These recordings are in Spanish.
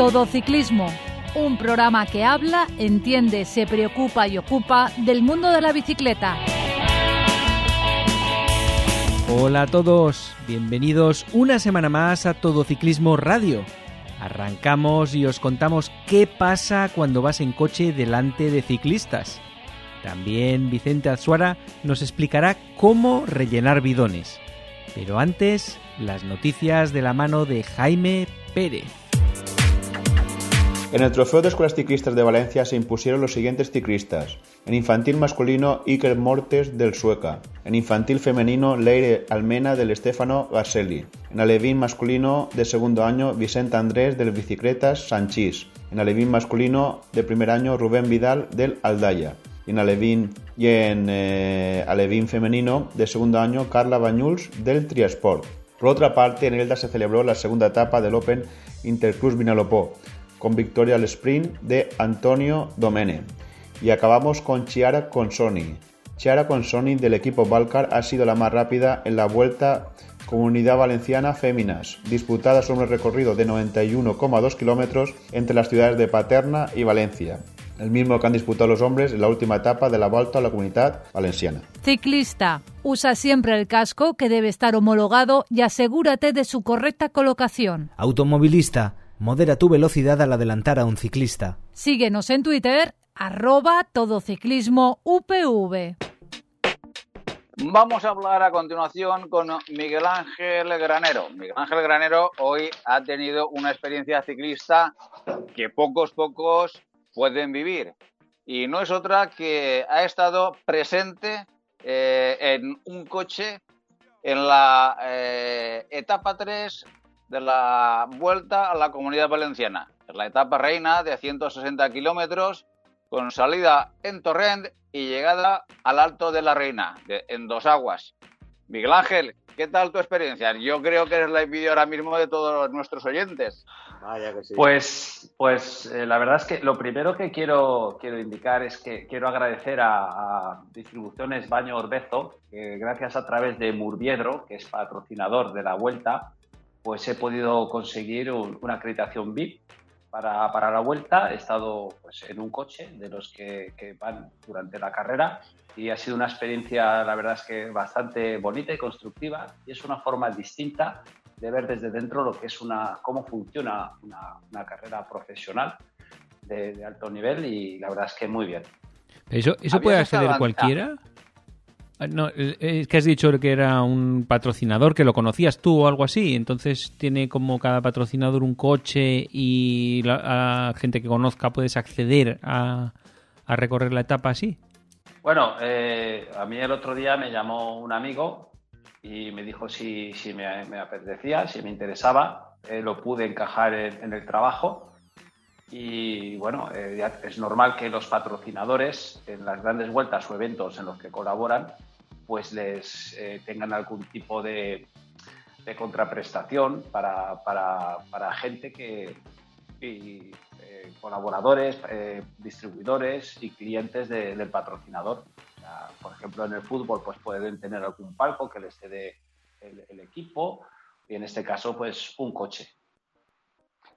Todo Ciclismo, un programa que habla, entiende, se preocupa y ocupa del mundo de la bicicleta. Hola a todos, bienvenidos una semana más a Todo Ciclismo Radio. Arrancamos y os contamos qué pasa cuando vas en coche delante de ciclistas. También Vicente Azuara nos explicará cómo rellenar bidones. Pero antes, las noticias de la mano de Jaime Pérez. En el Trofeo de Escuelas Ciclistas de Valencia se impusieron los siguientes ciclistas. En infantil masculino, Iker Mortes del Sueca. En infantil femenino, Leire Almena del Stefano Garcelli. En alevín masculino de segundo año, Vicente Andrés del Bicicletas Sanchís. En alevín masculino de primer año, Rubén Vidal del Aldaya. Y en alevín, eh, alevín femenino de segundo año, Carla Bañuls del Triasport. Por otra parte, en Elda se celebró la segunda etapa del Open Intercruz Vinalopó con victoria al sprint de Antonio Domene. Y acabamos con Chiara Consoni. Chiara Consoni del equipo Valcar ha sido la más rápida en la Vuelta Comunidad Valenciana Féminas, disputada sobre un recorrido de 91,2 kilómetros entre las ciudades de Paterna y Valencia, el mismo que han disputado los hombres en la última etapa de la Vuelta a la Comunidad Valenciana. Ciclista, usa siempre el casco que debe estar homologado y asegúrate de su correcta colocación. Automovilista, modera tu velocidad al adelantar a un ciclista. Síguenos en Twitter, arroba todociclismo UPV. Vamos a hablar a continuación con Miguel Ángel Granero. Miguel Ángel Granero hoy ha tenido una experiencia ciclista que pocos, pocos pueden vivir. Y no es otra que ha estado presente eh, en un coche en la eh, etapa 3 de la vuelta a la comunidad valenciana. Es la etapa reina de 160 kilómetros con salida en Torrent y llegada al Alto de la Reina, en Dos Aguas. Miguel Ángel, ¿qué tal tu experiencia? Yo creo que eres la envidia ahora mismo de todos nuestros oyentes. Vaya que sí. Pues, pues eh, la verdad es que lo primero que quiero, quiero indicar es que quiero agradecer a, a Distribuciones Baño Orbezo, que gracias a través de Murviedro, que es patrocinador de la vuelta, pues he podido conseguir una acreditación VIP para, para, la vuelta. He estado pues, en un coche de los que, que, van durante la carrera y ha sido una experiencia, la verdad es que bastante bonita y constructiva y es una forma distinta de ver desde dentro lo que es una, cómo funciona una, una carrera profesional de, de, alto nivel y la verdad es que muy bien. ¿Eso, eso puede acceder cualquiera? Ah, no, es que has dicho que era un patrocinador, que lo conocías tú o algo así. Entonces tiene como cada patrocinador un coche y la gente que conozca puedes acceder a, a recorrer la etapa así. Bueno, eh, a mí el otro día me llamó un amigo y me dijo si, me, apetecía, si me interesaba. Eh, lo pude encajar en, en, el trabajo. Y bueno, eh, es normal que los patrocinadores en las grandes vueltas o eventos en los que colaboran pues les eh, tengan algún tipo de, de contraprestación para, para, para, gente que eh, colaboradores, eh, distribuidores y clientes de, del patrocinador. Por ejemplo, en el fútbol pues pueden tener algún palco que les cede el, el equipo y en este caso pues un coche.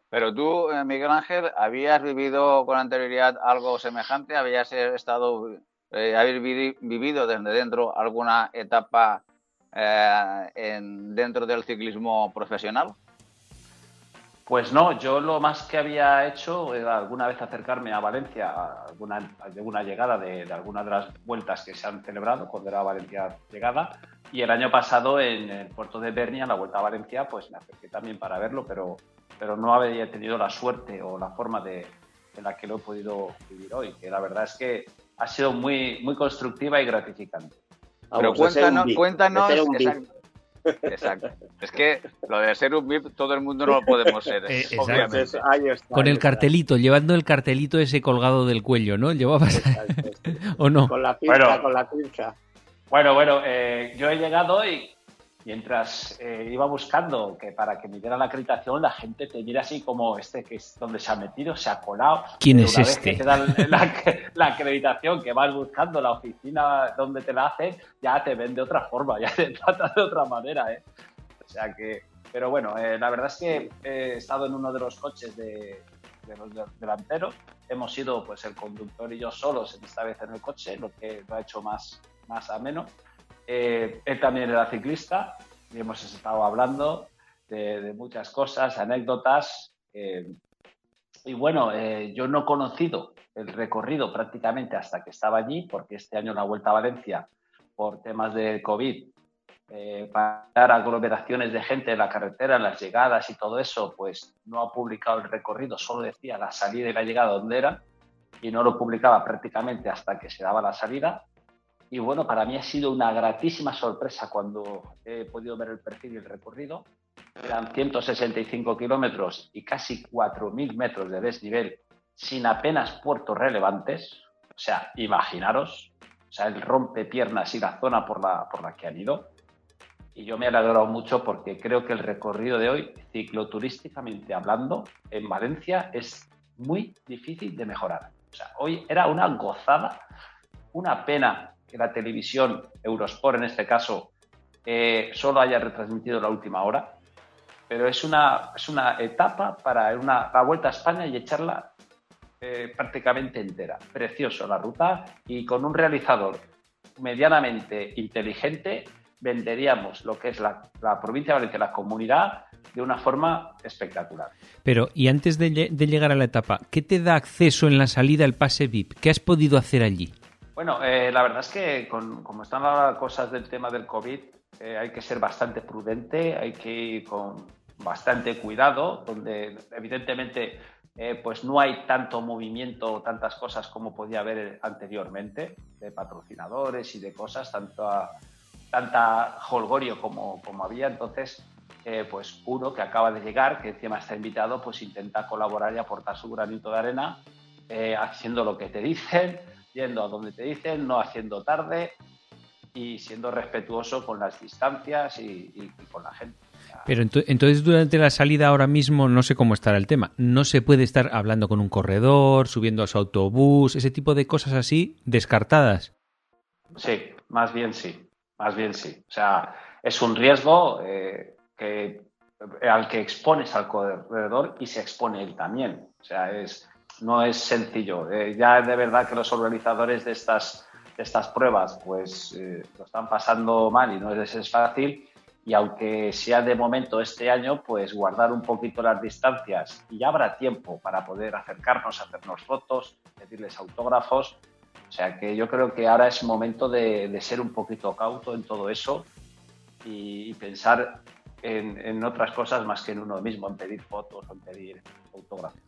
Pero tú, Miguel Ángel, ¿habías vivido con anterioridad algo semejante? ¿Habías estado eh, haber vivido desde dentro alguna etapa eh, en, dentro del ciclismo profesional? Pues no, yo lo más que había hecho era alguna vez acercarme a Valencia, alguna, alguna llegada de, de alguna de las vueltas que se han celebrado cuando era Valencia llegada. Y el año pasado en el puerto de Bernia, en la Vuelta a Valencia, pues me acerqué también para verlo, pero, pero no había tenido la suerte o la forma de, en la que lo he podido vivir hoy, que la verdad es que ha sido muy, muy constructiva y gratificante. Pero cuéntanos, cuéntanos exacto, exacto, Es que lo de ser un VIP todo el mundo no lo podemos ser. Eh, obviamente. Está, Con el cartelito, llevando el cartelito ese colgado del cuello, ¿no? ¿Llevabas? ¿O no? Con la pinza, bueno, con la pinza. Bueno, bueno, eh, yo he llegado y mientras eh, iba buscando que para que me dieran la acreditación la gente te mira así como este que es donde se ha metido, se ha colado. ¿Quién Pero es una este? Vez que te dan la, la, acreditación que vas buscando, la oficina donde te la hacen, ya te ven de otra forma, ya te tratan de otra manera, ¿eh? O sea que, pero bueno, eh, la verdad es que he estado en uno de los coches de, de los delanteros. Hemos sido pues el conductor y yo solos esta vez en el coche, lo que lo ha hecho más, más ameno. Eh, él también era ciclista y hemos estado hablando de, muchas cosas, anécdotas. Eh, y bueno, eh, yo no he conocido el recorrido prácticamente hasta que estaba allí, porque este año la Vuelta a Valencia, por temas de COVID, eh, para aglomeraciones de gente en la carretera, en las llegadas y todo eso, pues no ha publicado el recorrido, solo decía la salida y la llegada donde era, y no lo publicaba prácticamente hasta que se daba la salida. Y bueno, para mí ha sido una gratísima sorpresa cuando he podido ver el perfil y el recorrido. Eran 165 kilómetros y casi 4.000 metros de desnivel sin apenas puertos relevantes. O sea, imaginaros, o sea, el rompe piernas y la zona por la, por la que han ido. Y yo me he alegrado mucho porque creo que el recorrido de hoy, cicloturísticamente hablando, en Valencia es muy difícil de mejorar. O sea, hoy era una gozada, una pena que la televisión, Eurosport en este caso, eh, solo haya retransmitido la última hora, pero es una, es una etapa para una, la vuelta a España y echarla eh, prácticamente entera. Precioso la ruta y con un realizador medianamente inteligente venderíamos lo que es la, provincia de Valencia, la comunidad, de una forma espectacular. Pero, y antes de, llegar a la etapa, ¿qué te da acceso en la salida al pase VIP? ¿Qué has podido hacer allí? Bueno, eh, la verdad es que como están las cosas del tema del COVID, eh, hay que ser bastante prudente, hay que ir con bastante cuidado, donde evidentemente eh, pues no hay tanto movimiento, tantas cosas como podía haber anteriormente, de patrocinadores y de cosas, tanto tanta holgorio como, como había. Entonces, pues uno que acaba de llegar, que encima está invitado, pues intenta colaborar y aportar su granito de arena, haciendo lo que te dicen, yendo a donde te dicen, no haciendo tarde y siendo respetuoso con las distancias y, con la gente. Pero entonces durante la salida ahora mismo no sé cómo estará el tema. No se puede estar hablando con un corredor, subiendo a su autobús, ese tipo de cosas así descartadas. Sí, más bien sí, más bien sí. O sea, es un riesgo eh, que, al que expones al corredor y se expone él también. O sea, es, no es sencillo. Eh, ya de verdad que los organizadores de estas, estas pruebas pues eh, lo están pasando mal y no es, es fácil. Y aunque sea de momento este año, pues guardar un poquito las distancias y ya habrá tiempo para poder acercarnos, hacernos fotos, pedirles autógrafos. O sea que yo creo que ahora es momento de, ser un poquito cauto en todo eso y, pensar en, otras cosas más que en uno mismo, en pedir fotos o en pedir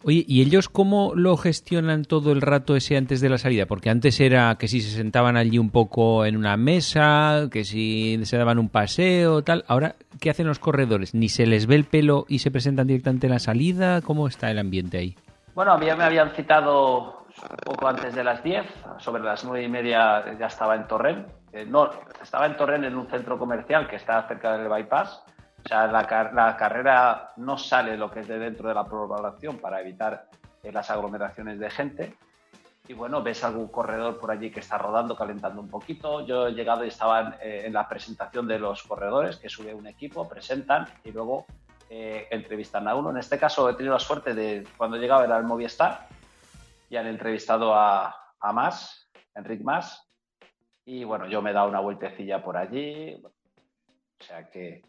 Oye, ¿y ellos cómo lo gestionan todo el rato ese antes de la salida? Porque antes era que si se sentaban allí un poco en una mesa, que si se daban un paseo, tal. Ahora, ¿qué hacen los corredores? ¿Ni se les ve el pelo y se presentan directamente en la salida? ¿Cómo está el ambiente ahí? Bueno, a mí me habían citado poco antes de las 10, sobre las nueve y media ya estaba en Torrent. Eh, no, estaba en Torrent en un centro comercial que está cerca del bypass o sea, la, carrera no sale lo que es de dentro de la programación para evitar eh, las aglomeraciones de gente. Y bueno, ves algún corredor por allí que está rodando, calentando un poquito. Yo he llegado y estaban eh, en la presentación de los corredores, que sube un equipo, presentan y luego eh, entrevistan a uno. En este caso he tenido la suerte de, cuando llegaba era el Movistar, y han entrevistado a, a Mas, Enric Mas, y bueno, yo me he dado una vueltecilla por allí. O sea que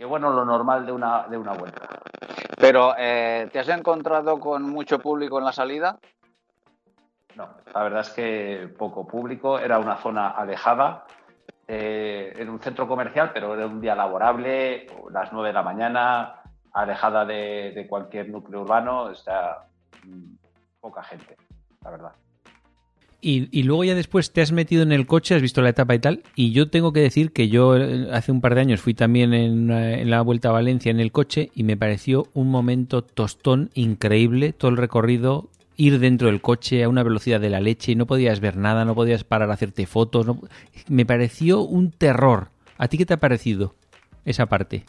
que bueno, lo normal de una, de una vuelta. Pero, eh, ¿te has encontrado con mucho público en la salida? No, la verdad es que poco público, era una zona alejada, eh, en un centro comercial, pero era un día laborable, las 9 de la mañana, alejada de, de cualquier núcleo urbano, está mm, poca gente, la verdad. Y, luego ya después te has metido en el coche, has visto la etapa y tal. Y yo tengo que decir que yo eh, hace un par de años fui también en, la Vuelta a Valencia en el coche y me pareció un momento tostón increíble. Todo el recorrido, ir dentro del coche a una velocidad de la leche y no podías ver nada, no podías parar a hacerte fotos. Me pareció un terror. ¿A ti qué te ha parecido esa parte?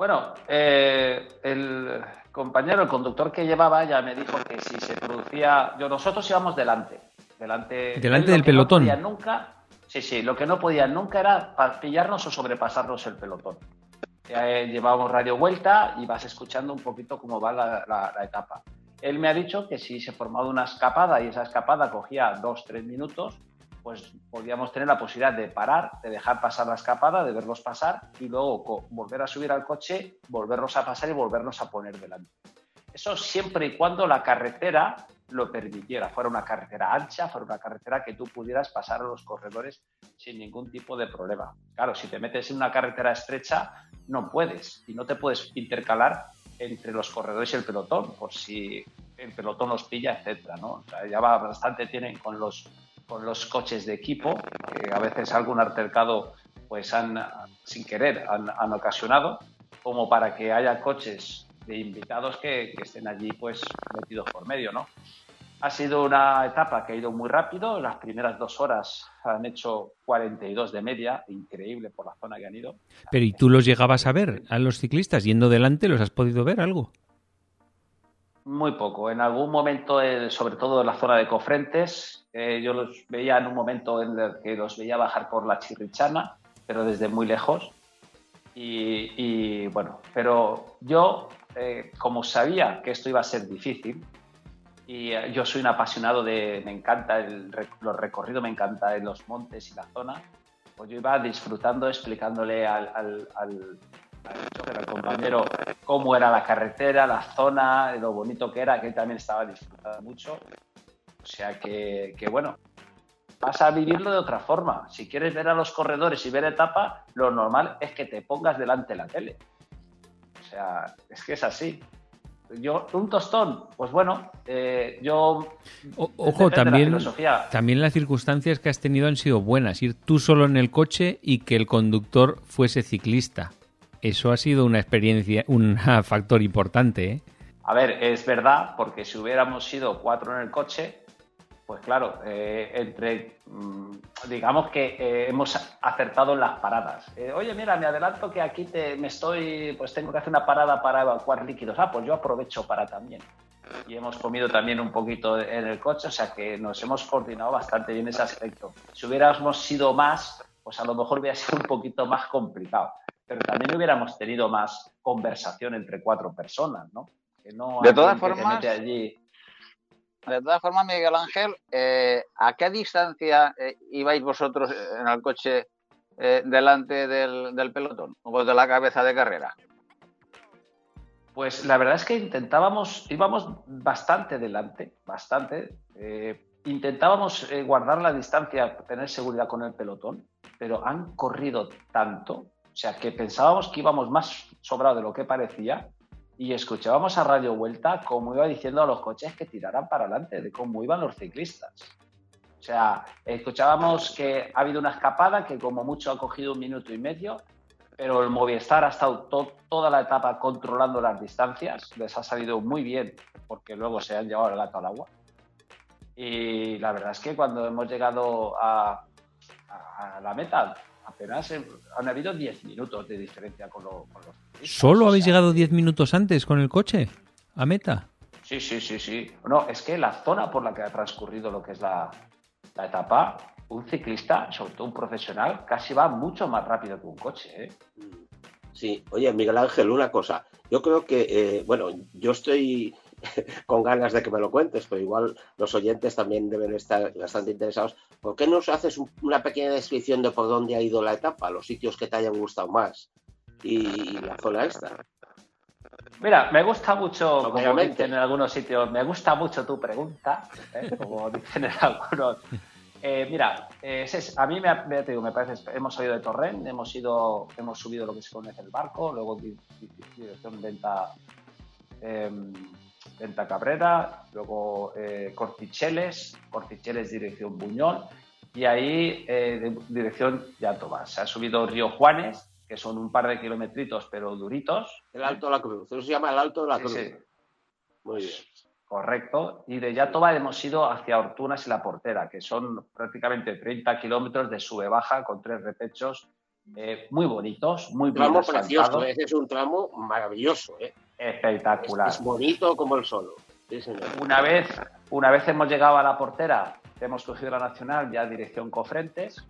Bueno, eh, el, compañero, el conductor que llevaba, ya me dijo que si se producía. Yo, nosotros íbamos delante. Delante, delante del pelotón. nunca, sí, sí, lo que no podía nunca era pillarnos o sobrepasarnos el pelotón. eh, llevábamos radio vuelta y vas escuchando un poquito cómo va la, etapa. Él me ha dicho que si se formaba una escapada y esa escapada cogía dos, tres minutos, pues podíamos tener la posibilidad de parar, de dejar pasar la escapada, de verlos pasar y luego volver a subir al coche, volverlos a pasar y volvernos a poner delante. Eso siempre y cuando la carretera lo permitiera, fuera una carretera ancha, fuera una carretera que tú pudieras pasar a los corredores sin ningún tipo de problema. Claro, si te metes en una carretera estrecha, no puedes y no te puedes intercalar entre los corredores y el pelotón, por si el pelotón los pilla, etcétera, ¿no? ya va bastante tienen con los con los coches de equipo, que a veces algún altercado pues han sin querer han, ocasionado, como para que haya coches de invitados que, que, estén allí pues metidos por medio, ¿no? Ha sido una etapa que ha ido muy rápido. Las primeras dos horas han hecho 42 de media, increíble por la zona que han ido. Pero ¿y tú los llegabas a ver a los ciclistas yendo delante? ¿Los has podido ver algo? Muy poco. En algún momento, eh, sobre todo en la zona de Cofrentes, eh, yo los veía en un momento en el que los veía bajar por la Chirrichana, pero desde muy lejos. Y, bueno, pero yo, eh, como sabía que esto iba a ser difícil, y yo soy un apasionado de, me encanta el, los recorridos, me encanta en los montes y la zona. Pues yo iba disfrutando, explicándole al, al, compañero cómo era la carretera, la zona, lo bonito que era, que él también estaba disfrutando mucho. O sea que, que bueno, vas a vivirlo de otra forma. Si quieres ver a los corredores y ver etapa, lo normal es que te pongas delante de la tele. O sea, es que es así. Yo, un tostón, pues bueno, eh, yo. ojo, también, también las circunstancias que has tenido han sido buenas. Ir tú solo en el coche y que el conductor fuese ciclista. Eso ha sido una experiencia, un factor importante. ¿eh? A ver, es verdad, porque si hubiéramos sido cuatro en el coche, pues claro, eh, entre, mm, digamos que eh, hemos acertado en las paradas. Eh, oye, mira, me adelanto que aquí te, me estoy, pues tengo que hacer una parada para evacuar líquidos. Ah, pues yo aprovecho para también. Y hemos comido también un poquito en el coche, o sea que nos hemos coordinado bastante bien ese aspecto. Si hubiéramos sido más, pues a lo mejor hubiera sido un poquito más complicado. Pero también hubiéramos tenido más conversación entre cuatro personas, ¿no? Que no de todas formas, allí de todas formas, Miguel Ángel, eh, ¿a qué distancia eh, ibais vosotros en el coche eh, delante del, pelotón o de la cabeza de carrera? Pues la verdad es que intentábamos, íbamos bastante delante, bastante. intentábamos guardar la distancia, tener seguridad con el pelotón, pero han corrido tanto, sea que pensábamos que íbamos más sobrado de lo que parecía y escuchábamos a Radio Vuelta cómo iba diciendo a los coches que tiraran para adelante, de cómo iban los ciclistas. O sea, escuchábamos que ha habido una escapada que como mucho ha cogido un minuto y medio, pero el Movistar ha estado toda la etapa controlando las distancias, les ha salido muy bien porque luego se han llevado el gato al agua. Y la verdad es que cuando hemos llegado a, a la meta, apenas han habido 10 minutos de diferencia con, los... ¿Solo habéis llegado 10 minutos antes con el coche a meta? Sí, sí, sí, sí. No, es que la zona por la que ha transcurrido lo que es la, etapa, un ciclista, sobre todo un profesional, casi va mucho más rápido que un coche. ¿eh? Sí, oye, Miguel Ángel, una cosa. Yo creo que, eh, bueno, yo estoy con ganas de que me lo cuentes, pero igual los oyentes también deben estar bastante interesados. ¿Por qué no haces una pequeña descripción de por dónde ha ido la etapa, los sitios que te hayan gustado más y la zona esta? Mira, me gusta mucho, como dicen en algunos sitios, me gusta mucho tu pregunta, ¿eh? como dicen en algunos. Eh, mira, eh, a mí me, me, digo, me, parece, hemos salido de Torrent, hemos ido, hemos subido lo que se conoce el barco, luego dirección venta em, Venta Cabrera, luego eh, Corticheles, Corticheles dirección Buñol y ahí eh, dirección Yatoba. Se ha subido Río Juanes, que son un par de kilometritos pero duritos. El Alto de la Cruz, eso se llama el Alto de la Cruz. Sí, Muy bien. Correcto. Y de Yatoba hemos ido hacia Hortunas y La Portera, que son prácticamente 30 kilómetros de sube-baja con tres repechos eh, muy bonitos, muy bien tramo precioso, ese es un tramo maravilloso. ¿eh? Espectacular. Es, bonito como el solo. una, vez, una vez hemos llegado a la portera, hemos cogido la nacional ya dirección Cofrentes.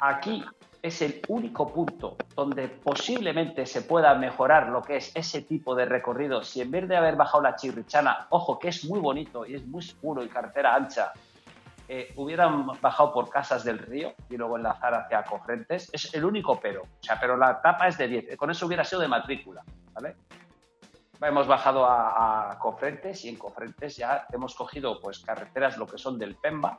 Aquí es el único punto donde posiblemente se pueda mejorar lo que es ese tipo de recorrido, si en vez de haber bajado la Chirrichana, ojo que es muy bonito y es muy seguro y carretera ancha, eh, hubieran bajado por Casas del Río y luego enlazar hacia Cofrentes, es el único pero. O sea, pero la etapa es de 10. Con eso hubiera sido de matrícula, ¿vale? Hemos bajado a, Cofrentes y en Cofrentes ya hemos cogido pues carreteras lo que son del PEMBA.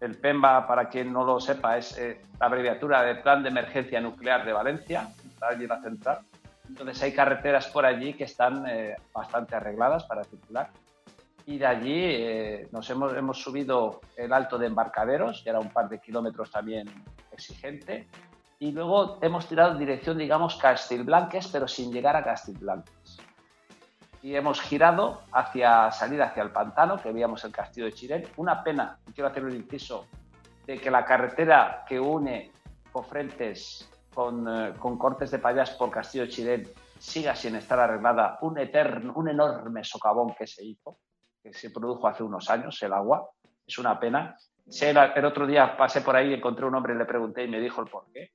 El PEMBA, para quien no lo sepa, es eh, la abreviatura del Plan de Emergencia Nuclear de Valencia, allí la central. Entonces hay carreteras por allí que están eh, bastante arregladas para circular y de allí eh, nos hemos, hemos subido el alto de embarcaderos, que era un par de kilómetros también exigente, y luego hemos tirado dirección, digamos, Castilblanques, pero sin llegar a Castilblanques. Y hemos girado hacia salir hacia el pantano, que veíamos el castillo de Chirén. Una pena, quiero hacer un inciso, de que la carretera que une Cofrentes con, eh, con Cortes de Payas por Castillo de Chirén siga sin estar arreglada. Un, eterno, un enorme socavón que se hizo que se produjo hace unos años, el agua. Es una pena. El otro día pasé por ahí, encontré un hombre le pregunté y me dijo el por qué.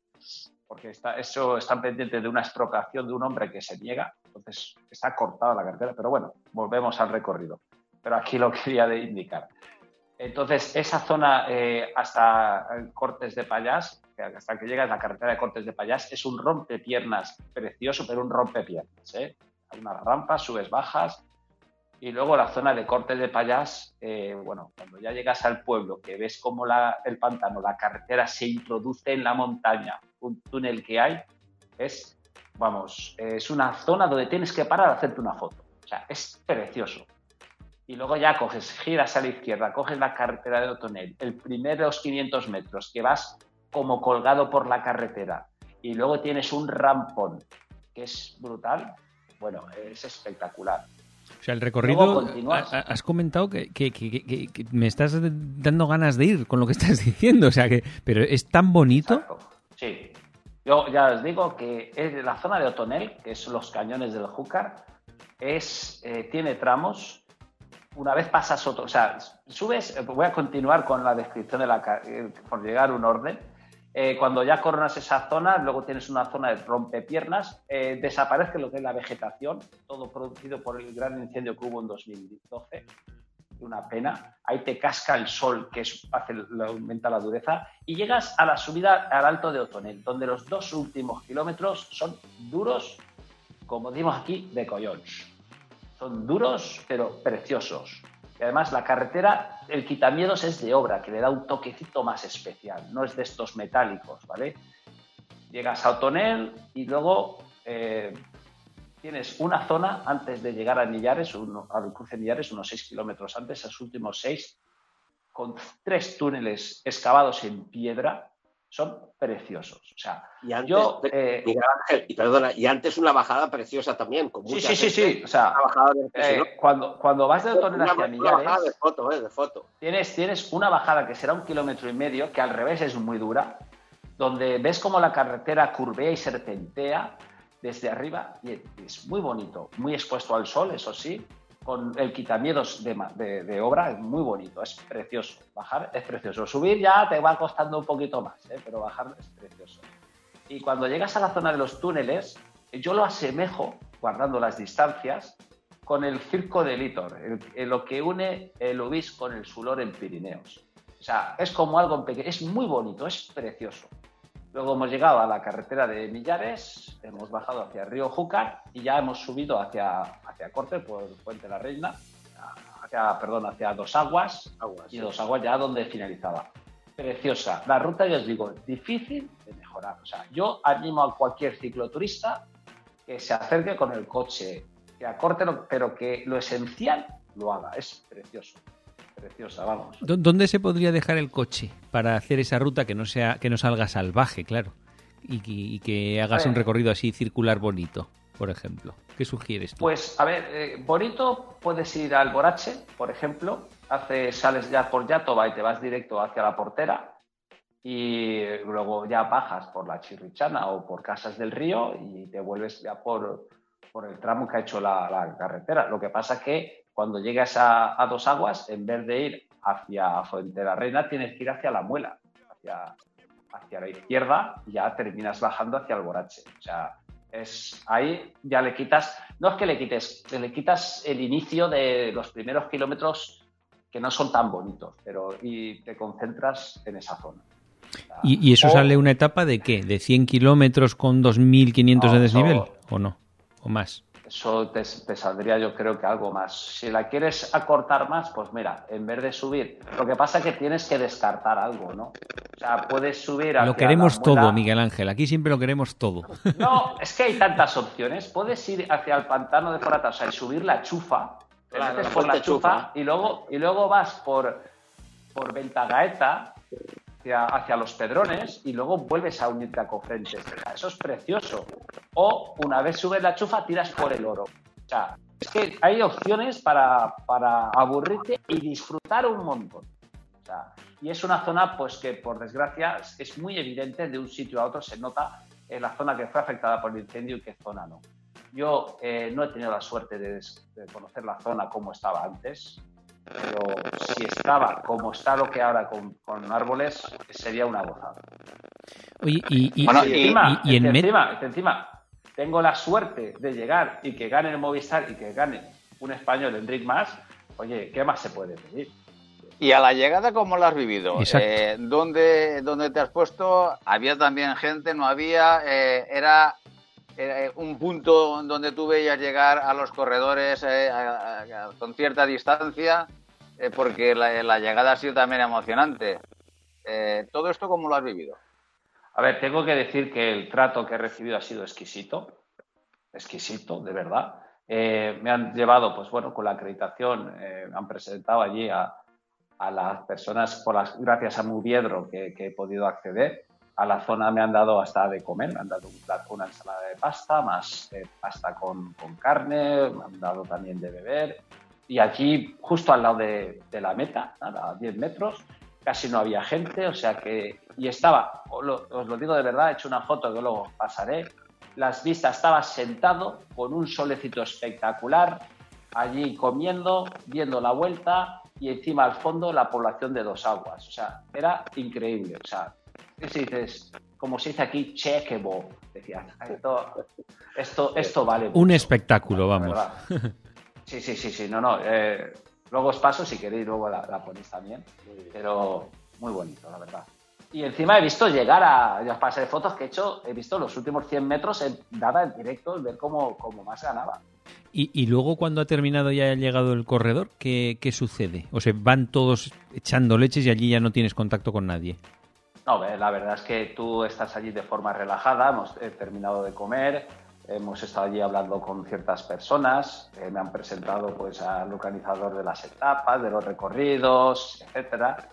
Porque está, eso está pendiente de una expropiación de un hombre que se niega, entonces está cortada la carretera. Pero bueno, volvemos al recorrido. Pero aquí lo quería indicar. Entonces, esa zona eh, hasta Cortes de Payas, hasta que llegas a la carretera de Cortes de Payas, es un rompepiernas precioso, pero un rompepiernas. ¿eh? Hay unas rampas, subes, bajas, y luego la zona de Cortes de Payas, eh, bueno, cuando ya llegas al pueblo, que ves cómo la, el pantano, la carretera se introduce en la montaña, un túnel que hay, es, vamos, es una zona donde tienes que parar a hacerte una foto. O sea, es precioso. Y luego ya coges, giras a la izquierda, coges la carretera de Otonel, el primer de los 500 metros, que vas como colgado por la carretera, y luego tienes un rampón, que es brutal, bueno, es espectacular. O sea, el recorrido, has comentado que, me estás dando ganas de ir con lo que estás diciendo, o sea que, pero es tan bonito. Sí, yo ya os digo que es la zona de Otonel, que es los cañones del Júcar, es, eh, tiene tramos. Una vez pasas otro, o sea, subes, voy a continuar con la descripción de la, eh, por llegar a un orden eh, cuando ya coronas esa zona, luego tienes una zona de rompepiernas, eh, desaparece lo que es la vegetación, todo producido por el gran incendio que hubo en 2012. Una pena. Ahí te casca el sol, que es, hace, aumenta la dureza, y llegas a la subida al alto de Otonel, donde los dos últimos kilómetros son duros, como decimos aquí, de collons. Son duros, pero preciosos. Y además la carretera, el quitamiedos es de obra, que le da un toquecito más especial, no es de estos metálicos, ¿vale? Llegas a Otonel y luego eh, tienes una zona antes de llegar a Millares, al cruce de Millares, unos 6 kilómetros antes, esos últimos 6, con tres túneles excavados en piedra, son preciosos. O sea, y antes, yo, eh, y perdona, y antes una bajada preciosa también. Con sí, sí, sí, sí. O sea, eh, cuando, cuando vas de Otonel hacia Millares. Una de foto, eh, de foto. Tienes, tienes una bajada que será un kilómetro y medio, que al revés es muy dura, donde ves como la carretera curvea y serpentea desde arriba y es muy bonito, muy expuesto al sol, eso sí, con el quitamiedos de, obra es muy bonito, es precioso. Bajar es precioso. Subir ya te va costando un poquito más, ¿eh? pero bajar es precioso. Y cuando llegas a la zona de los túneles, yo lo asemejo, guardando las distancias, con el circo de Litor, lo que une el Ubis con el Sulor en Pirineos. O sea, es como algo pequeño, es muy bonito, es precioso. Luego hemos llegado a la carretera de Millares, hemos bajado hacia Río Júcar y ya hemos subido hacia, hacia Corte por Puente la Reina, hacia, perdón, hacia Dos Aguas, y Dos Aguas ya donde finalizaba. Preciosa. La ruta, ya os digo, difícil de mejorar. O sea, yo animo a cualquier cicloturista que se acerque con el coche, que acorte, pero que lo esencial lo haga. Es precioso preciosa, vamos. ¿Dónde se podría dejar el coche para hacer esa ruta que no sea que no salga salvaje, claro? Y, que hagas un recorrido así circular bonito, por ejemplo. ¿Qué sugieres tú? Pues, a ver, eh, bonito puedes ir al Borache, por ejemplo. Hace, sales ya por Yatoba y te vas directo hacia la portera. Y luego ya bajas por la Chirrichana o por Casas del Río y te vuelves ya por, por el tramo que ha hecho la, la carretera. Lo que pasa que cuando llegas a, Dos Aguas, en vez de ir hacia Fuente la Reina, tienes que ir hacia La Muela, hacia, hacia la izquierda y ya terminas bajando hacia el Borache. O sea, es ahí ya le quitas, no es que le quites, le quitas el inicio de los primeros kilómetros que no son tan bonitos, pero y te concentras en esa zona. ¿Y, eso sale una etapa de qué? ¿De 100 kilómetros con 2.500 de desnivel? ¿O no? ¿O más? Eso te, saldría yo creo que algo más. Si la quieres acortar más, pues mira, en vez de subir, lo que pasa es que tienes que descartar algo, ¿no? O sea, puedes subir Lo queremos todo, Miguel Ángel, aquí siempre lo queremos todo. No, es que hay tantas opciones. Puedes ir hacia el pantano de Forata, o sea, y subir la chufa, te metes por la chufa, y luego, y luego vas por, por Ventagaeta, hacia, los Pedrones y luego vuelves a unirte a Cofrentes. eso es precioso. O una vez subes la chufa, tiras por el oro. O sea, es que hay opciones para, para aburrirte y disfrutar un montón. y es una zona, pues que por desgracia es muy evidente de un sitio a otro, se nota en la zona que fue afectada por el incendio y qué zona no. Yo eh, no he tenido la suerte de, de, conocer la zona como estaba antes pero si estaba como está lo que ahora con, árboles, sería una gozada. Oye, y, encima, encima, tengo la suerte de llegar y que gane el Movistar y que gane un español, Enric Más, oye, ¿qué más se puede pedir? ¿Y a la llegada cómo la has vivido? Eh, ¿dónde, te has puesto? ¿Había también gente? ¿No había? Eh, ¿Era eh, un punto donde tú veías llegar a los corredores eh, con cierta distancia, eh, porque la, llegada ha sido también emocionante. ¿Todo esto cómo lo has vivido? A ver, tengo que decir que el trato que he recibido ha sido exquisito, exquisito, de verdad. me han llevado, pues bueno, con la acreditación, me han presentado allí a, las personas, por las, gracias a Mubiedro, que he podido acceder a la zona me han dado hasta de comer, me han dado una ensalada de pasta, más eh, pasta con, con, carne, me han dado también de beber. Y aquí, justo al lado de, de la meta, a 10 metros, casi no había gente, o sea que. Y estaba, os lo, digo de verdad, he hecho una foto que luego pasaré. Las vistas, estaba sentado con un solecito espectacular, allí comiendo, viendo la vuelta y encima al fondo la población de Dos Aguas. O sea, era increíble. O sea, si dices, como se dice aquí, checkable. Decías, esto, esto, vale. Un espectáculo, vamos. Sí, sí, sí, sí, no, no. Eh, luego os paso si queréis, luego la, ponéis también. Pero muy bonito, la verdad. Y encima he visto llegar a, ya pasé de fotos que he hecho, he visto los últimos 100 metros en, dada en directo, ver cómo, cómo más ganaba. Y, y, luego cuando ha terminado y ha llegado el corredor, ¿qué, ¿qué sucede? O sea, van todos echando leches y allí ya no tienes contacto con nadie. No, la verdad es que tú estás allí de forma relajada, hemos terminado de comer, hemos estado allí hablando con ciertas personas, eh, me han presentado pues al organizador de las etapas, de los recorridos, etcétera.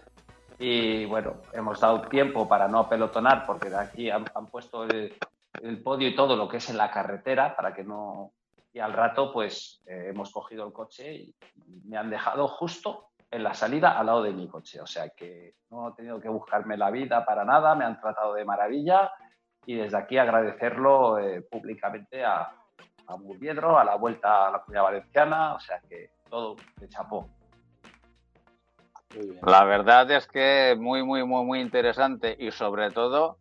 Y bueno, hemos dado tiempo para no apelotonar porque de aquí han, puesto el, podio y todo lo que es en la carretera para que no... Y al rato pues eh, hemos cogido el coche y me han dejado justo en la salida al lado de mi coche. O sea que no he tenido que buscarme la vida para nada, me han tratado de maravilla y desde aquí agradecerlo eh, públicamente a, a Murviedro, a la vuelta a la comunidad valenciana, o sea que todo de chapó. La verdad es que muy, muy, muy, muy interesante y sobre todo,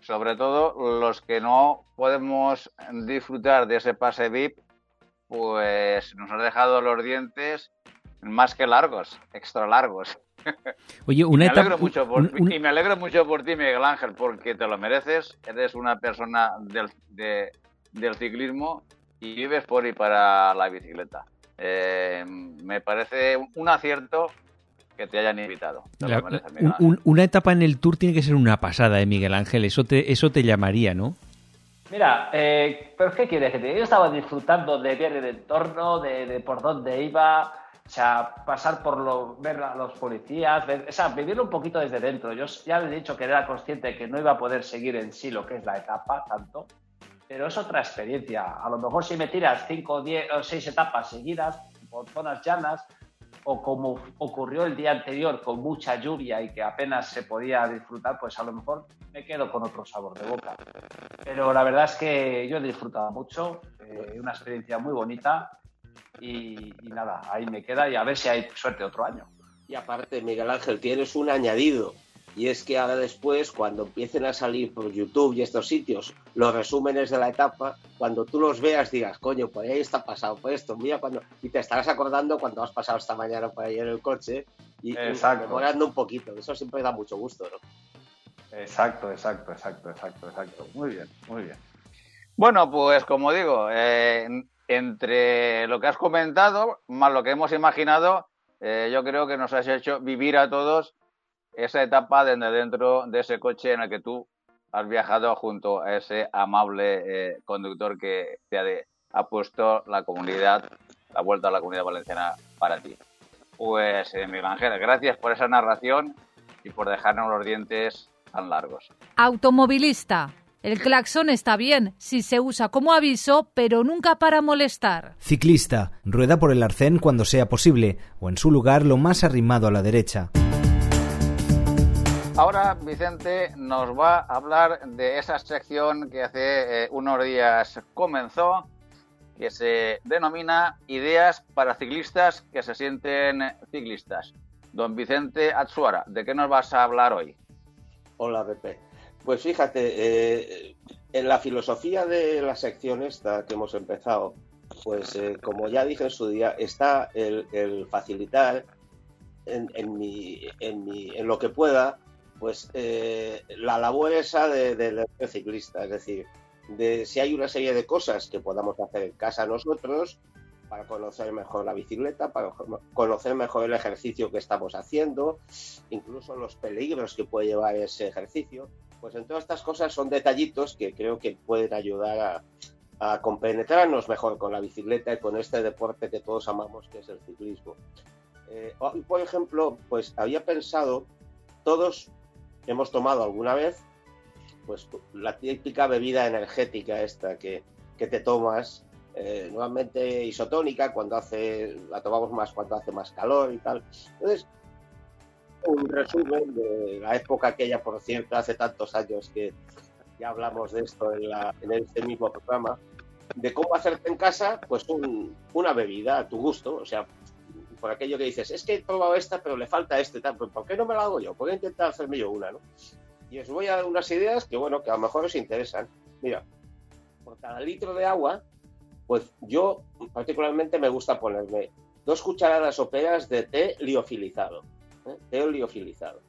sobre todo los que no podemos disfrutar de ese pase VIP, pues nos ha dejado los dientes más que largos, extra largos. Oye, una etapa. Y me alegro mucho por ti, Miguel Ángel, porque te lo mereces. Eres una persona del, del ciclismo y vives por y para la bicicleta. Eh, me parece un acierto que te hayan invitado. una etapa en el Tour tiene que ser una pasada, ¿eh, Miguel Ángel? Eso te, eso te llamaría, ¿no? Mira, eh, ¿pero qué quieres que te Yo estaba disfrutando de ver el entorno, de, de por dónde iba, o sea, pasar por lo, ver a los policías, o sea, vivirlo un poquito desde dentro. Yo ya le he dicho que era consciente de que no iba a poder seguir en sí lo que es la etapa tanto, pero es otra experiencia. A lo mejor si me tiras 5, 10 o 6 etapas seguidas por zonas llanas, o como ocurrió el día anterior con mucha lluvia y que apenas se podía disfrutar, pues a lo mejor me quedo con otro sabor de boca. Pero la verdad es que yo he disfrutado mucho, eh, una experiencia muy bonita y, nada, ahí me queda y a ver si hay suerte otro año. Y aparte, Miguel Ángel, tienes un añadido. Y es que ahora después, cuando empiecen a salir por YouTube y estos sitios los resúmenes de la etapa, cuando tú los veas digas, coño, pues ahí está pasado, pues esto, mira cuando... Y te estarás acordando cuando has pasado esta mañana por ahí en el coche y, mejorando un poquito. Eso siempre da mucho gusto, ¿no? Exacto, exacto, exacto, exacto, exacto. Muy bien, muy bien. Bueno, pues como digo, eh, entre lo que has comentado, más lo que hemos imaginado, eh, yo creo que nos has hecho vivir a todos esa etapa desde dentro de ese coche en el que tú has viajado junto a ese amable eh, conductor que te ha, puesto la comunidad, la vuelta a la comunidad valenciana para ti. Pues, eh, Miguel gracias por esa narración y por dejarnos los dientes tan largos. Automovilista. El claxon está bien si se usa como aviso, pero nunca para molestar. Ciclista. Rueda por el arcén cuando sea posible, o en su lugar lo más arrimado a la derecha. Ahora Vicente nos va a hablar de esa sección que hace eh, unos días comenzó, que se denomina Ideas para ciclistas que se sienten ciclistas. Don Vicente Atsuara, ¿de qué nos vas a hablar hoy? Hola, Pepe. Pues fíjate, eh, en la filosofía de la sección esta que hemos empezado, pues eh, como ya dije en su día, está el, facilitar en, lo que pueda pues eh, la labor esa del de, ciclista, es decir, de si hay una serie de cosas que podamos hacer en casa nosotros para conocer mejor la bicicleta, para conocer mejor el ejercicio que estamos haciendo, incluso los peligros que puede llevar ese ejercicio, pues en todas estas cosas son detallitos que creo que pueden ayudar a, a compenetrarnos mejor con la bicicleta y con este deporte que todos amamos, que es el ciclismo. Eh, por ejemplo, pues había pensado, todos hemos tomado alguna vez, pues la típica bebida energética esta que, te tomas, eh, nuevamente isotónica, cuando hace, la tomamos más cuando hace más calor y tal. Entonces, un resumen de la época aquella, por cierto, hace tantos años que ya hablamos de esto en, este mismo programa, de cómo hacerte en casa, pues una bebida a tu gusto, o sea, por aquello que dices, es que he probado esta, pero le falta este, tal, ¿por qué no me la hago yo? ¿Por qué intentar hacerme yo una, no? Y os voy a dar unas ideas que, bueno, que a lo mejor os interesan. Mira, por cada litro de agua, pues yo particularmente me gusta ponerme dos cucharadas soperas de té liofilizado. ¿Eh? Liofilizado.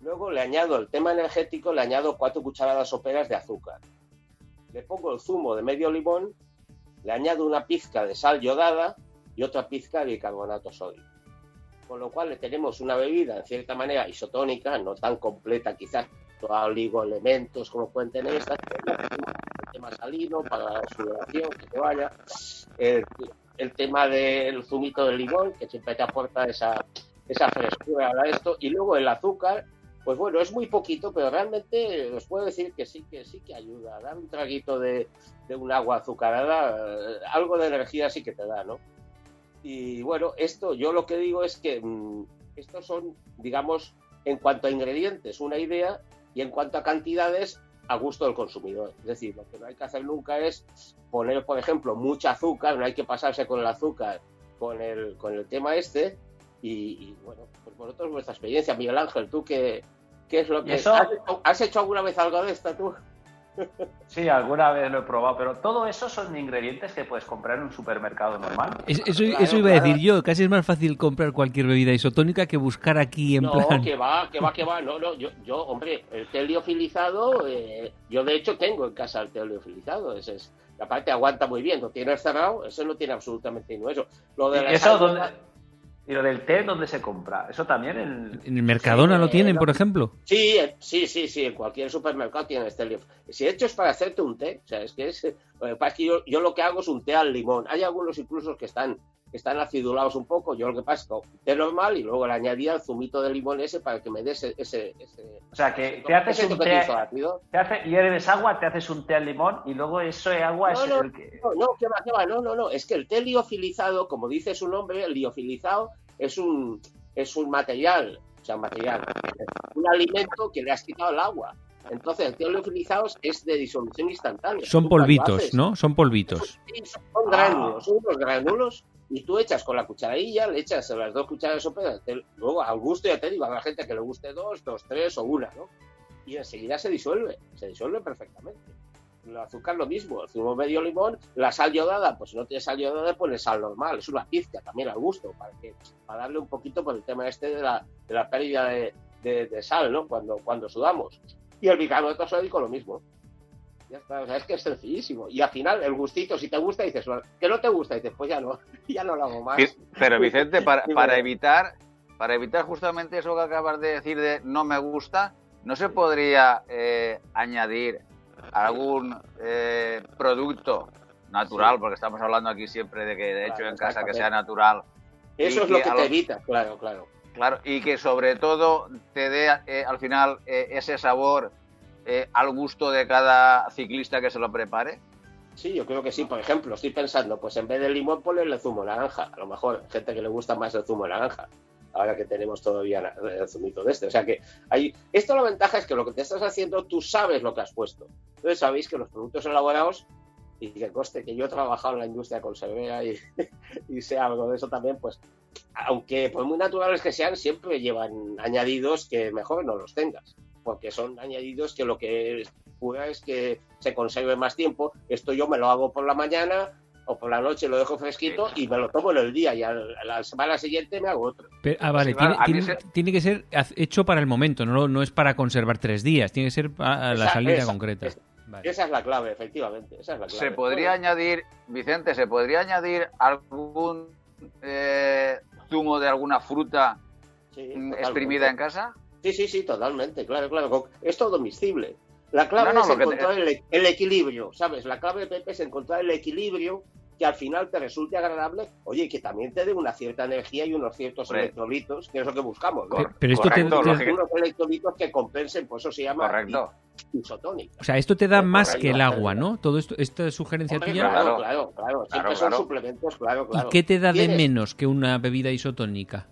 Luego le añado el tema energético, le añado cuatro cucharadas soperas de azúcar. Le pongo el zumo de medio limón, le añado una pizca de sal yodada y otra pizca de bicarbonato sódico. Con lo cual le tenemos una bebida, en cierta manera, isotónica, no tan completa quizás, elementos como pueden tener estas, el tema salino para la sudoración, que te vaya, el, tema del zumito de limón, que siempre te aporta esa, esa frescura a esto, y luego el azúcar, pues bueno, es muy poquito, pero realmente os puedo decir que sí que sí que ayuda. Dar un traguito de, de un agua azucarada, eh, algo de energía sí que te da, ¿no? Y bueno, esto yo lo que digo es que mm, estos son, digamos, en cuanto a ingredientes, una idea y en cuanto a cantidades, a gusto del consumidor. Es decir, lo que no hay que hacer nunca es poner, por ejemplo, mucha azúcar, no hay que pasarse con el azúcar con el, con el tema este. Y, bueno, pues vosotros vuestra experiencia, Miguel Ángel, tú qué, qué es lo que... ¿Has, hecho, ¿Has hecho alguna vez algo de esto tú? Sí, alguna vez lo he probado, pero todo eso son ingredientes que puedes comprar en un supermercado normal. eso, iba a decir yo, casi es más fácil comprar cualquier bebida isotónica que buscar aquí en no, plan... No, que va, que va, que va, no, no, yo, yo hombre, el té liofilizado, eh, yo de hecho tengo en casa el té liofilizado, ese es, aparte aguanta muy bien, lo tienes cerrado, eso no tiene absolutamente ningún eso. Lo de ¿Eso dónde, ¿Y lo del té dónde se compra? ¿Eso también en, ¿En el Mercadona lo tienen, por ejemplo? Sí, sí, sí, sí, en cualquier supermercado tiene este Si de hecho es para hacerte un té, o sea, es que es, eh, que yo, yo, lo que hago es un té al limón. Hay algunos incluso que están están acidulados un poco. Yo lo que pasa es que té normal y luego le añadía el zumito de limón ese para que me dé ese. ese, o sea, que te haces un té. Te hace, hierves agua, te haces un té al limón y luego eso de agua no, es no, el que. No, no, va, va, no, no, no. Es que el té liofilizado, como dice su nombre, el liofilizado es un, es un material, o sea, material, un alimento que le has quitado el agua. Entonces, el té liofilizado es de disolución instantánea. Son polvitos, ¿no? Son polvitos. Sí, son, gránulos, son unos gránulos y tú echas con la cucharadilla, le echas las dos cucharadas de sopa, luego al gusto ya te digo, habrá gente que le guste dos, dos, tres o una, ¿no? Y enseguida se disuelve, se disuelve perfectamente. El azúcar lo mismo, el zumo medio limón, la sal yodada, pues si no tienes sal yodada, pones sal normal, es una pizca también al gusto, para que para darle un poquito por el tema este de la, de la pérdida de, de, sal, ¿no? Cuando, cuando sudamos. Y el bicarbonato sódico lo mismo. Ya está, o sea, es que es sencillísimo. Y al final, el gustito, si te gusta, dices, que no te gusta, dices, pues ya no, ya no lo hago más. Pero Vicente, para, para evitar, para evitar justamente eso que acabas de decir de no me gusta, ¿no se podría eh, añadir algún eh, producto natural? Porque estamos hablando aquí siempre de que, de hecho, en casa que sea natural. Eso es lo que, te evita, claro, claro. Claro, y que sobre todo te dé eh, al final ese sabor eh, al gusto de cada ciclista que se lo prepare? Sí, yo creo que sí. Por ejemplo, estoy pensando, pues en vez de limón, ponerle zumo naranja. A lo mejor gente que le gusta más el zumo naranja. Ahora que tenemos todavía el zumito de este. O sea que hay. Esto la ventaja es que lo que te estás haciendo, tú sabes lo que has puesto. Entonces sabéis que los productos elaborados, y que coste que yo he trabajado en la industria conservera y, y sé algo de eso también, pues aunque por muy naturales que sean, siempre llevan añadidos que mejor no los tengas porque son añadidos que lo que pura es que se conserve más tiempo. Esto yo me lo hago por la mañana o por la noche lo dejo fresquito y me lo tomo en el día y a la semana siguiente me hago otro. ah, vale, tiene, que ser hecho para el momento, no, no es para conservar tres días, tiene que ser a la salida concreta. Esa es la clave, efectivamente. Se podría añadir, Vicente, ¿se podría añadir algún eh, zumo de alguna fruta mm, exprimida en casa? Sí, sí, sí, totalmente, claro, claro. Es todo miscible. La clave es encontrar el, equilibrio, ¿sabes? La clave de Pepe es encontrar el equilibrio que al final te resulte agradable, oye, y que también te dé una cierta energía y unos ciertos electrolitos, que es lo que buscamos, ¿no? Pero, esto te, unos electrolitos que compensen, por eso se llama Correcto. isotónico. O sea, esto te da más que el agua, ¿no? Todo esto, esta sugerencia tuya. Claro, claro, claro. Siempre son suplementos, claro, claro. ¿Y qué te da de menos que una bebida isotónica?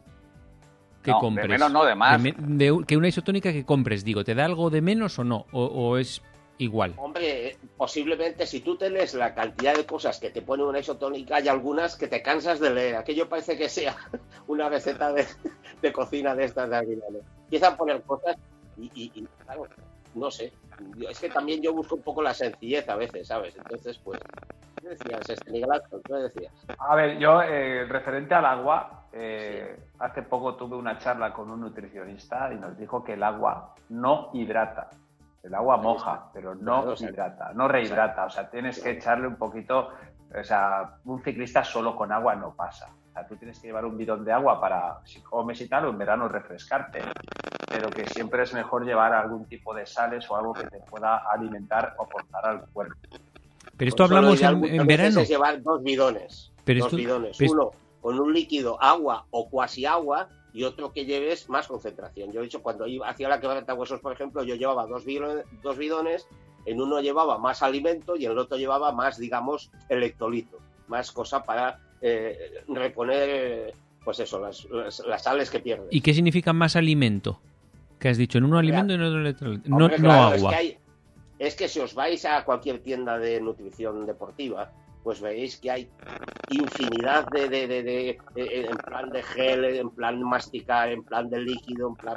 Que compres. De menos no, de más. que una isotónica que compres, digo, ¿te da algo de menos o no? ¿O, es igual? Hombre, posiblemente si tú tenés la cantidad de cosas que te pone una isotónica, hay algunas que te cansas de leer. Aquello parece que sea una receta de, cocina de estas de aquí. Empiezan a poner cosas y, claro, no sé. Es que también yo busco un poco la sencillez a veces, ¿sabes? Entonces, pues, ¿qué decías, este, Miguel ¿Qué decías? A ver, yo, eh, referente al agua, eh, hace poco tuve una charla con un nutricionista y nos dijo que el agua no hidrata. El agua moja, pero no hidrata, no rehidrata. O sea, tienes que echarle un poquito. O sea, un ciclista solo con agua no pasa. O sea, tú tienes que llevar un bidón de agua para, si comes y tal, o en verano refrescarte. Pero que siempre es mejor llevar algún tipo de sales o algo que te pueda alimentar o aportar al cuerpo. Pero esto hablamos en, verano. llevar dos bidones. dos bidones. Uno con un líquido, agua o cuasi agua, y otro que lleves más concentración. Yo he dicho, cuando iba, hacía la quebranta huesos, por ejemplo, yo llevaba dos bidones, dos bidones, en uno llevaba más alimento y en el otro llevaba más, digamos, electrolito, más cosa para eh, reponer, pues eso, las, las, sales que pierdes. ¿Y qué significa más alimento? Que has dicho, en uno alimento y en otro electrolito. No, no agua. es que si os vais a cualquier tienda de nutrición deportiva, pues veis que hay infinidad de, de, de, en plan de gel, en plan masticar, en plan de líquido, en plan...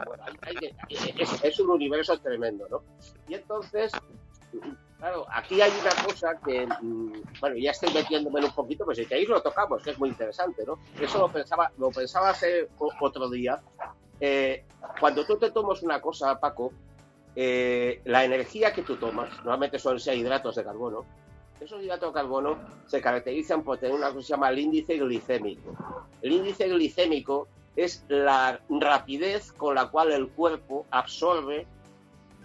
es, un universo tremendo, ¿no? Y entonces, claro, aquí hay una cosa que, mm, bueno, ya estoy metiéndome un poquito, pues si queréis lo tocamos, que es muy interesante, ¿no? Eso lo pensaba, lo pensaba hace otro día. Eh, cuando tú te tomas una cosa, Paco, eh, la energía que tú tomas, normalmente son seis hidratos de carbono, esos hidratos de carbono se caracterizan por tener una cosa que se llama el índice glicémico. El índice glicémico es la rapidez con la cual el cuerpo absorbe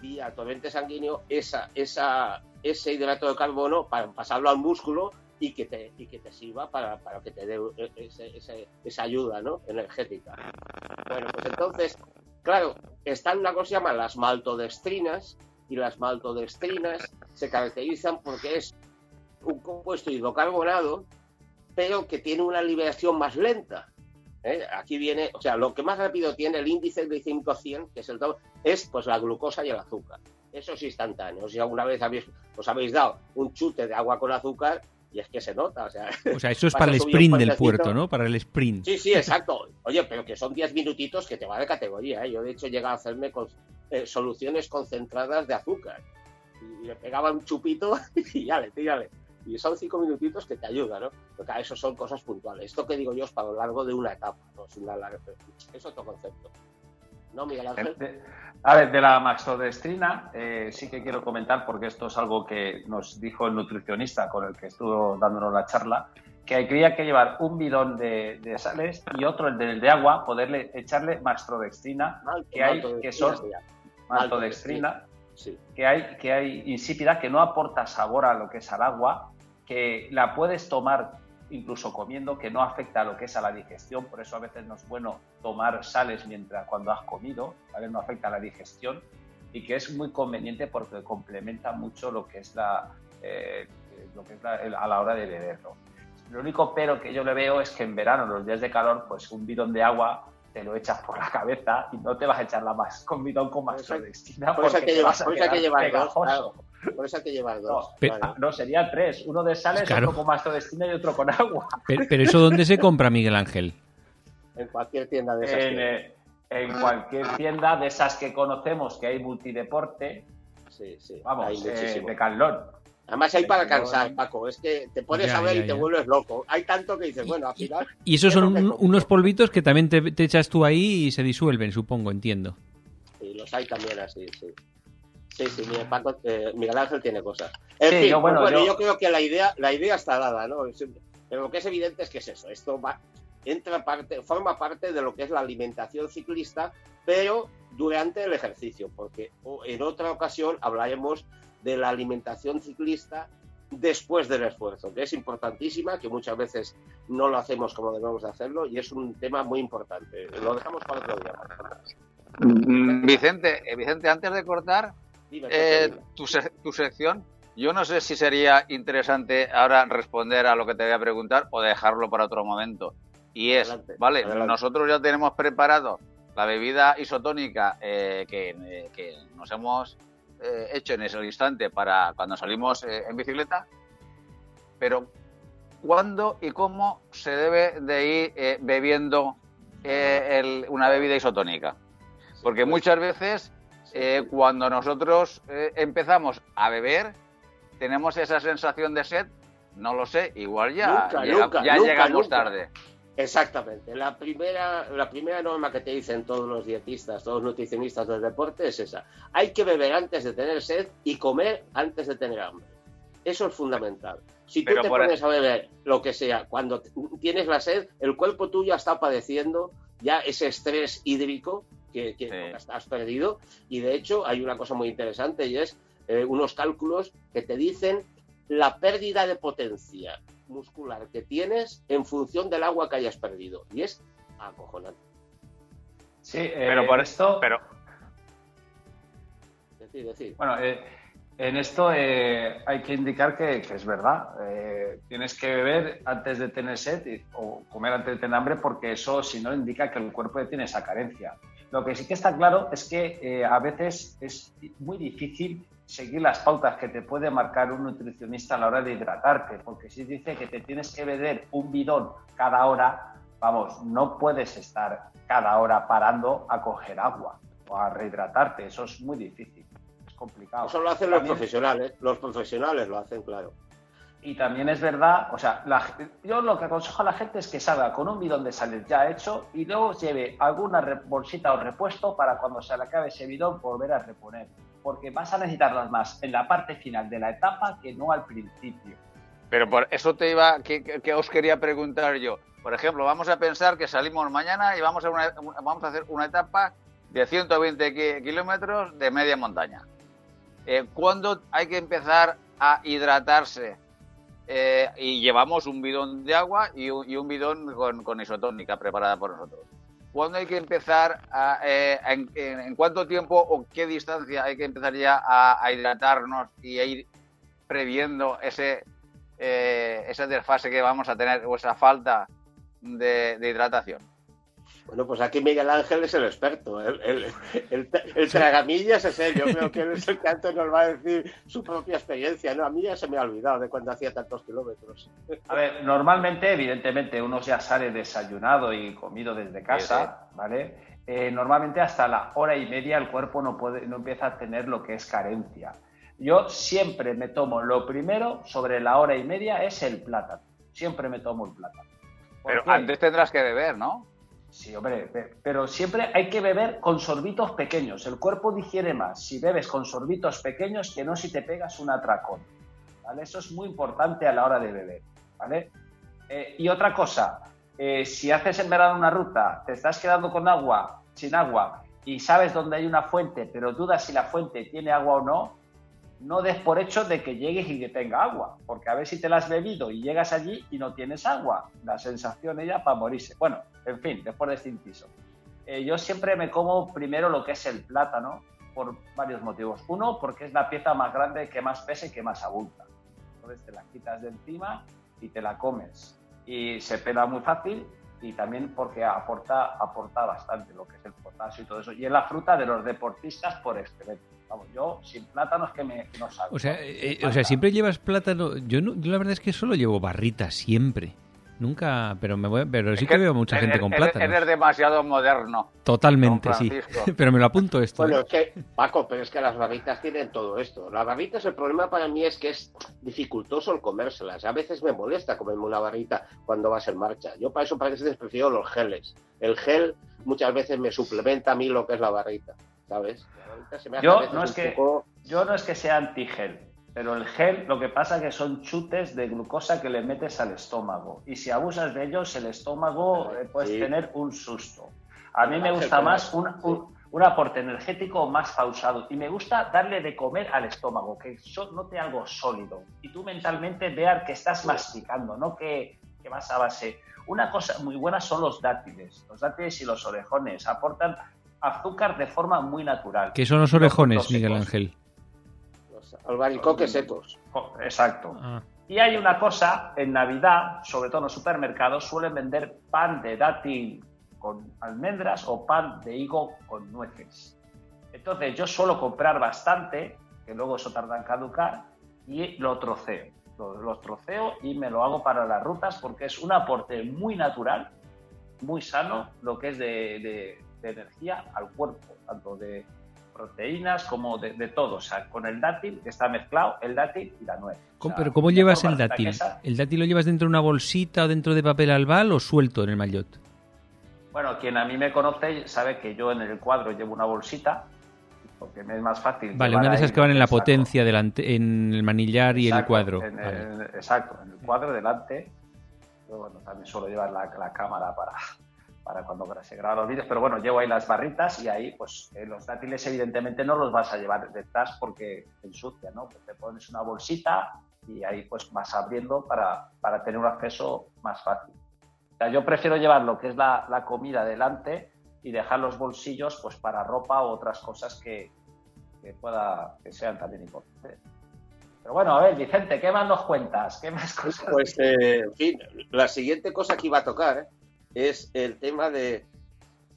vía torrente sanguíneo esa, esa, ese hidrato de carbono para pasarlo al músculo y que te, y que te sirva para, para que te dé esa ayuda ¿no? energética. Bueno, pues entonces, claro, están una cosa que se llama las maltodextrinas y las maltodextrinas se caracterizan porque es compuesto hidrocarbonado, pero que tiene una liberación más lenta. ¿eh? Aquí viene, o sea, lo que más rápido tiene el índice glicémico 100, que es el es pues la glucosa y el azúcar. Eso es instantáneo. Si alguna vez habéis, os habéis dado un chute de agua con azúcar, y es que se nota. O sea, o sea eso es para el sprint del puerto, ¿no? Para el sprint. Sí, sí, exacto. Oye, pero que son 10 minutitos que te va de categoría. ¿eh? Yo, de hecho, llegué a hacerme con, eh, soluciones concentradas de azúcar. Y le pegaba un chupito y ya le tírale. Y son 5 minutitos que te ayudan, ¿no? Porque eso son cosas puntuales. Esto que digo yo es para lo largo de una etapa, ¿no? Es, una larga... es otro concepto. ¿No, Miguel Ángel? A ver, de la maxodestrina eh, sí que quiero comentar, porque esto es algo que nos dijo el nutricionista con el que estuvo dándonos la charla, que habría que llevar un bidón de, sales y otro, el de, de, agua, poderle echarle maxtrodextrina, que hay, que son maltodextrina, que hay, que hay insípida, que no aporta sabor a lo que es al agua, que la puedes tomar incluso comiendo, que no afecta a lo que es a la digestión, por eso a veces no es bueno tomar sales mientras cuando has comido, ¿vale? no afecta a la digestión y que es muy conveniente porque complementa mucho lo que es la, eh, lo que es a la hora de beberlo. Lo único pero que yo le veo es que en verano, los días de calor, pues un bidón de agua te lo echas por la cabeza y no te vas a echar la más con bidón con más por Por eso hay que llevar, por eso que llevar dos. Por eso hay que llevar dos. No, sería tres. Uno de sales, otro con mastodestina y otro con agua. Pero, eso ¿dónde se compra, Miguel Ángel? En cualquier tienda de esas. En, eh, en cualquier tienda de esas que conocemos que hay multideporte. Sí, sí. Vamos, eh, de Carlón. Además hay para cansar, Paco. Es que te pones a ver y te vuelves loco. Hay tanto que dices, bueno, al final... Y esos son unos polvitos que también te, echas tú ahí y se disuelven, supongo, entiendo. Sí, los hay también así, sí. Sí, sí, eh, Miguel, Ángel tiene cosas. En fin, yo, bueno, yo... creo que la idea, la idea está dada, ¿no? Pero lo que es evidente es que es eso. Esto va, entra parte, forma parte de lo que es la alimentación ciclista, pero durante el ejercicio, porque en otra ocasión hablaremos de la alimentación ciclista después del esfuerzo, que es importantísima, que muchas veces no lo hacemos como debemos de hacerlo y es un tema muy importante. Lo dejamos para otro día. Mm, Vicente, eh, Vicente, antes de cortar eh, tu, tu sección, yo no sé si sería interesante ahora responder a lo que te voy a preguntar o dejarlo para otro momento. Y es, vale, nosotros ya tenemos preparado la bebida isotónica eh, que, que, nos hemos eh, hecho en ese instante para cuando salimos eh, en bicicleta, pero ¿cuándo y cómo se debe de ir eh, bebiendo una bebida isotónica? Porque muchas veces cuando nosotros empezamos a beber, tenemos esa sensación de sed, no lo sé, igual ya, ya llegamos tarde. Exactamente. La primera, la primera norma que te dicen todos los dietistas, todos los nutricionistas del deporte es esa. Hay que beber antes de tener sed y comer antes de tener hambre. Eso es fundamental. Si tú te pones a beber lo que sea, cuando tienes la sed, el cuerpo tuyo está padeciendo ya ese estrés hídrico que, has perdido. Y de hecho hay una cosa muy interesante y es eh, unos cálculos que te dicen la pérdida de potencia muscular que tienes en función del agua que hayas perdido. Y es acojonante. Sí, eh, pero por esto. Pero. Decir, decir. Bueno, eh, en esto eh, hay que indicar que, es verdad. tienes que beber antes de tener sed o comer antes de tener hambre, porque eso, si no, indica que el cuerpo tiene esa carencia. Lo que sí que está claro es que a veces es muy difícil seguir las pautas que te puede marcar un nutricionista a la hora de hidratarte, porque si dice que te tienes que beber un bidón cada hora, vamos, no puedes estar cada hora parando a coger agua o a rehidratarte, eso es muy difícil, es complicado. Eso lo hacen los profesionales, los profesionales lo hacen, claro. Y también es verdad, o sea, yo lo que aconsejo a la gente es que salga con un bidón de sales ya hecho y luego lleve alguna bolsita o repuesto para cuando se le acabe ese bidón volver a reponer porque vas a necesitarlas más en la parte final de la etapa que no al principio. Pero por eso te iba, que, os quería preguntar yo. Por ejemplo, vamos a pensar que salimos mañana y vamos a, vamos a hacer una etapa de 120 kilómetros de media montaña. Eh, ¿Cuándo hay que empezar a hidratarse? Eh, y llevamos un bidón de agua y un, bidón con, isotónica preparada por nosotros. ¿Cuándo hay que empezar, a, eh, en, cuánto tiempo o qué distancia hay que empezar ya a, hidratarnos y a ir previendo ese, eh, ese desfase que vamos a tener o esa falta de, hidratación? Bueno, pues aquí Miguel Ángel es el experto. El, el, el, el tragamillas es él. Yo creo que él es el que antes nos va a decir su propia experiencia. No, a mí ya se me ha olvidado de cuando hacía tantos kilómetros. A ver, normalmente, evidentemente, uno ya sale desayunado y comido desde casa, ¿vale? Eh, normalmente hasta la hora y media el cuerpo no, puede, no empieza a tener lo que es carencia. Yo siempre me tomo lo primero sobre la hora y media es el plátano. Siempre me tomo el plátano. Pero antes tendrás que beber, ¿no? Sí, hombre, pero siempre hay que beber con sorbitos pequeños. El cuerpo digiere más si bebes con sorbitos pequeños que no si te pegas un atracón. ¿vale? Eso es muy importante a la hora de beber. ¿vale? Eh, y otra cosa, eh, si haces en verano una ruta, te estás quedando con agua, sin agua, y sabes dónde hay una fuente, pero dudas si la fuente tiene agua o no, no des por hecho de que llegues y que tenga agua, porque a ver si te la has bebido y llegas allí y no tienes agua. La sensación ella para morirse. Bueno, en fin, después de este inciso. Eh, yo siempre me como primero lo que es el plátano por varios motivos. Uno, porque es la pieza más grande que más pesa y que más abulta. Entonces te la quitas de encima y te la comes. Y se pela muy fácil y también porque aporta, aporta bastante lo que es el potasio y todo eso. Y es la fruta de los deportistas por excelencia yo sin plátano es que me, no salgo. O sea, eh, o sea, siempre llevas plátano. Yo, no, yo la verdad es que solo llevo barritas, siempre. Nunca, pero me voy, pero sí que, veo mucha gente con plátano. Eres demasiado moderno. Totalmente, sí. pero me lo apunto esto. Bueno, ¿eh? es que, Paco, pero es que las barritas tienen todo esto. Las barritas, el problema para mí es que es dificultoso el comérselas. A veces me molesta comerme una barrita cuando vas en marcha. Yo para eso para que prefiero los geles. El gel muchas veces me suplementa a mí lo que es la barrita, ¿sabes? yo, no es que, yo no es que sea anti-gel, pero el gel lo que pasa es que son chutes de glucosa que le metes al estómago. Y si abusas de ellos, el estómago eh, puedes tener un susto. A mí me gusta más un, un, aporte energético más pausado. Y me gusta darle de comer al estómago, que yo note algo sólido. Y tú mentalmente veas que estás masticando, no que, que vas a base. Una cosa muy buena son los dátiles. Los dátiles y los orejones aportan azúcar de forma muy natural. ¿Qué son los orejones, Miguel Ángel? Los albaricoques secos. Exacto. Ah. Y hay una cosa, en Navidad, sobre todo en los supermercados, suelen vender pan de dátil con almendras o pan de higo con nueces. Entonces yo suelo comprar bastante, que luego eso tarda en caducar, y lo troceo. Lo, troceo y me lo hago para las rutas porque es un aporte muy natural, muy sano, lo que es de, de energía al cuerpo, tanto de proteínas como de, todo. O sea, con el dátil está mezclado el dátil y la nuez. ¿Pero cómo llevas el dátil? ¿El dátil lo llevas dentro de una bolsita o dentro de papel albal o suelto en el maillot? Bueno, quien a mí me conoce sabe que yo en el cuadro llevo una bolsita porque me es más fácil. Vale, una de esas que van en la potencia delante, en el manillar y en el cuadro. exacto, en el cuadro delante. bueno, también suelo llevar la cámara para, para cuando se graban los vídeos, pero bueno, llevo ahí las barritas y ahí pues eh, los dátiles evidentemente no los vas a llevar detrás porque te ensucia, ¿no? Pues te pones una bolsita y ahí pues vas abriendo para, para tener un acceso más fácil. O sea, yo prefiero llevar lo que es la, la, comida delante y dejar los bolsillos pues para ropa u otras cosas que, que, pueda, que sean también importantes. Pero bueno, a ver, Vicente, ¿qué más nos cuentas? ¿Qué más cosas? Pues, eh, en fin, la siguiente cosa que iba a tocar, ¿eh? Es el tema de.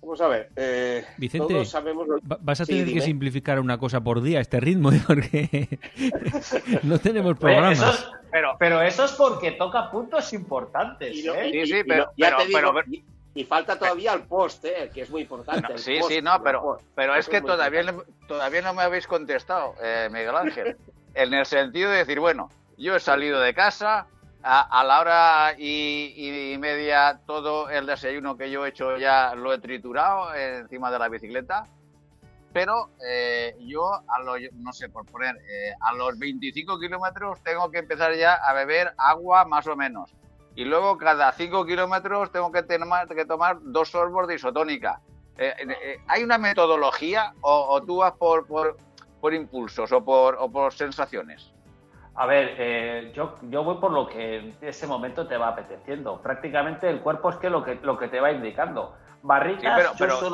Vamos a ver. Eh, Vicente, sabemos vas a tener que simplificar una cosa por día este ritmo, ¿eh? porque no tenemos programas. pero, pero eso es porque toca puntos importantes. Y, ¿eh? sí, sí, pero, pero, y, falta todavía el post, ¿eh? que es muy importante. sí, sí, no, pero, pero es que todavía, todavía no me habéis contestado, eh, Miguel Ángel. en el sentido de decir, bueno, yo he salido de casa, a, la hora y, media todo el desayuno que yo he hecho ya lo he triturado encima de la bicicleta. Pero eh, yo, a lo, no sé, por poner, eh, a los 25 kilómetros tengo que empezar ya a beber agua más o menos. Y luego cada 5 kilómetros tengo que, tener, que tomar dos sorbos de isotónica. Eh, ¿Hay una metodología o, tú vas por, por, por impulsos o por, o por sensaciones? A ver, eh, yo, yo voy por lo que en ese momento te va apeteciendo. Prácticamente el cuerpo es que lo que, lo que te va indicando. Barritas, pero,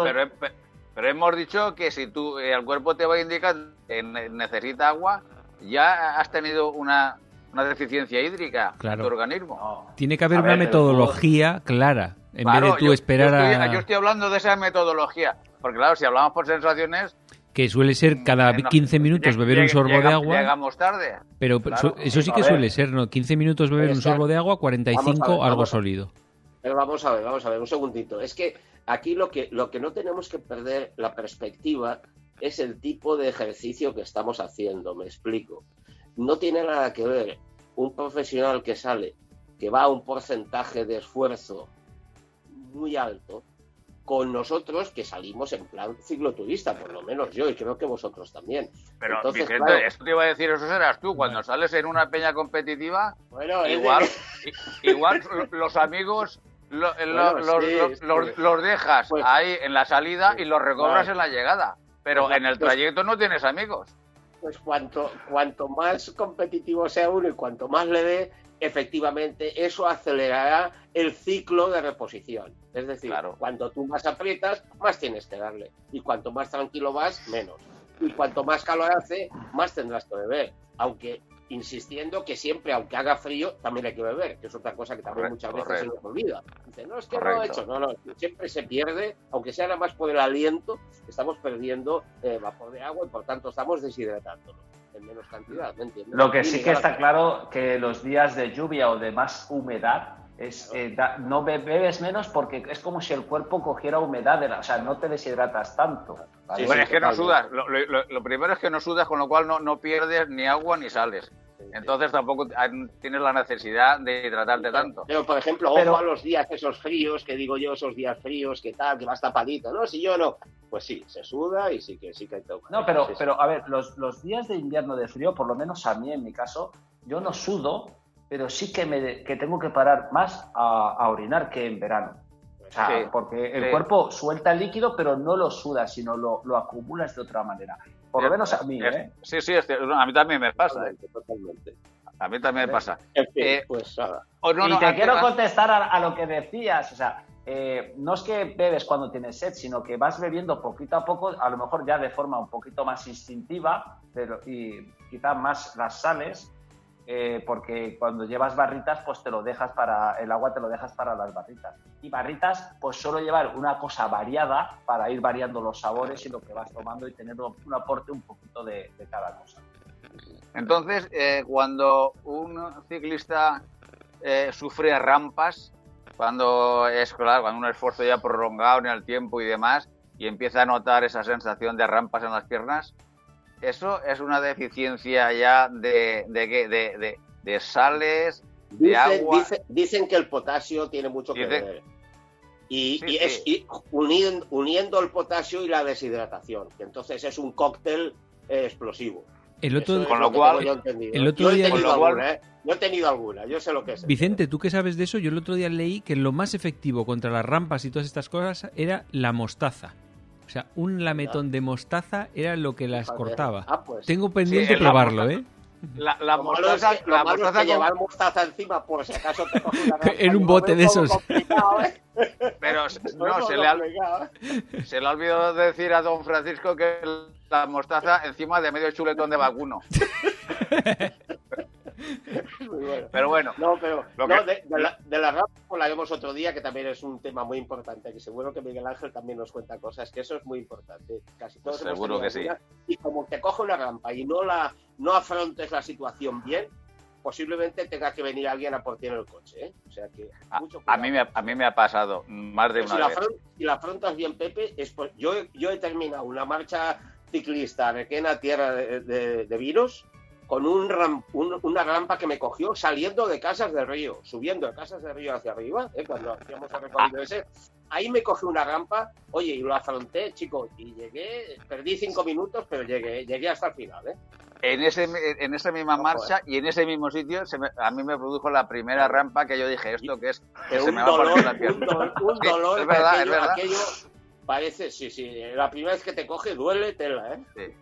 pero, hemos dicho que si tú eh, el cuerpo te va a indicar que necesita agua, ya has tenido una, una deficiencia hídrica en tu organismo. Tiene que haber una metodología clara. En vez de tú yo, esperar yo estoy, a... Yo estoy hablando de esa metodología. Porque claro, si hablamos por sensaciones... Que suele ser cada 15 minutos beber un sorbo de agua. Llegamos tarde. Pero claro, eso sí que suele ser, ¿no? 15 minutos beber un sorbo de agua, 45 ver, algo sólido. Pero vamos a ver, vamos a ver, un segundito. Es que aquí lo que, lo que no tenemos que perder la perspectiva es el tipo de ejercicio que estamos haciendo, me explico. No tiene nada que ver un profesional que sale, que va a un porcentaje de esfuerzo muy alto, con nosotros que salimos en plan cicloturista, por lo menos yo, y creo que vosotros también. Pero Entonces, Vicente, claro, esto te iba a decir, eso serás tú, cuando sales en una peña competitiva, bueno, igual, igual los amigos lo, bueno, los, sí, los, los, los, dejas pues, ahí en la salida y los recobras en la llegada. Pero en el pues- trayecto no tienes amigos. Pues cuanto, cuanto más competitivo sea uno y cuanto más le dé, efectivamente eso acelerará el ciclo de reposición. Es decir, Claro. cuando tú más aprietas, más tienes que darle. Y cuanto más tranquilo vas, menos. Y cuanto más calor hace, más tendrás que beber. Aunque insistiendo que siempre, aunque haga frío, también hay que beber, que es otra cosa que también Correcto, muchas veces se nos olvida. Dice, no, es que no Correcto. he hecho. No, no, siempre se pierde, aunque sea nada más por el aliento, estamos perdiendo eh, vapor de agua y por tanto estamos deshidratándonos en menos cantidad, ¿me entiendes? Lo que sí que está claro que los días de lluvia o de más humedad es eh, da- no be- bebes menos porque es como si el cuerpo cogiera humedad, de la- o sea, no te deshidratas tanto. ¿Vale? Sí, bueno, sí, es que no sudas. Lo, lo- lo- lo primero es que no sudas, con lo cual no, no pierdes ni agua ni sales. Entonces tampoco tienes la necesidad de hidratarte tanto. Pero, por ejemplo, Pero- ojo a los días esos fríos, que digo yo, esos días fríos, que tal, que vas tapadito, ¿no? Si yo no, pues sí, se suda y sí que sí que toca. No, pero, Sí, sí. pero a ver, los, los días de invierno de frío, por lo menos a mí en mi caso, yo no sudo, pero sí que, me, que tengo que parar más a, a orinar que en verano. O sea, Sí, porque el sí. cuerpo suelta el líquido, pero no lo suda, sino lo, lo acumulas de otra manera. Por lo menos a mí, ¿eh? Sí, sí, es que a mí también me pasa. ¿eh? Totalmente, totalmente. A mí también me pasa. En fin, Eh, pues nada. O no, y no, te quiero contestar a, a lo que decías, o sea, eh, no es que bebes cuando tienes sed, sino que vas bebiendo poquito a poco, a lo mejor ya de forma un poquito más instintiva, pero y quizá más las sales, eh, porque cuando llevas barritas, pues te lo dejas para el agua, te lo dejas para las barritas. Y barritas, pues solo llevar una cosa variada para ir variando los sabores y lo que vas tomando y tener un, aporte un poquito de, de cada cosa. Entonces, eh, cuando un ciclista eh, sufre rampas, cuando es claro, cuando un esfuerzo ya prolongado en el tiempo y demás, y empieza a notar esa sensación de rampas en las piernas, eso es una deficiencia ya de, de, de, de- de sales, de Dicen, agua. dice- dicen que el potasio tiene mucho que ver. Y, Sí, y sí. es y uniendo, uniendo el potasio y la deshidratación, que entonces es un cóctel eh, explosivo. El otro, Eso es Con lo cual- yo entendido. el otro Yo he día- tenido cual- alguna, ¿eh? Yo he tenido alguna, yo sé lo que es. Vicente, tú que sabes de eso, yo el otro día leí que lo más efectivo contra las rampas y todas estas cosas era la mostaza. O sea, un lametón de mostaza era lo que las cortaba. Ah, pues. Tengo pendiente Sí, probarlo. ¿eh? La, la Lo malo es mostaza, que, lo la malo es mostaza que con- llevar mostaza encima por si acaso te coge una En un bote de esos. ¿eh? pero no, se le, ha, ¿eh? se le ha olvidado decir a don Francisco que la mostaza encima de medio chuletón de vacuno. Bueno. Pero bueno, No, pero no, que- de, de la, de la rampa hablaremos otro día, que también es un tema muy importante, que seguro que Miguel Ángel también nos cuenta cosas, que eso es muy importante. Casi todos Seguro que sí. Y como te coge una rampa y no la no afrontes la situación bien, posiblemente tenga que venir alguien a por ti en el coche. ¿eh? O sea que a, mucho a mí me, ha- a mí me ha pasado más de si, una la vez. afron- si la afrontas bien, Pepe, es por- yo, he- yo he terminado una marcha ciclista Requena, tierra de, de- de vinos, con un ram- un- una rampa que me cogió saliendo de Casas del Río, subiendo de Casas del Río hacia arriba, ¿eh? cuando hacíamos el recorrido ese. Ahí me cogió una rampa, oye, y lo afronté, chico, y llegué, perdí cinco minutos, pero llegué, llegué hasta el final, ¿eh? En, ese, en esa misma Ojo, marcha y en ese mismo sitio se me- a mí me produjo la primera rampa que yo dije, ¿esto qué es? Que Pero se un me va a dolor, la un pierna. dolor, un Sí, dolor es verdad, aquello, es verdad. aquello parece, sí, sí, la primera vez que te coge duele tela, ¿eh? Sí.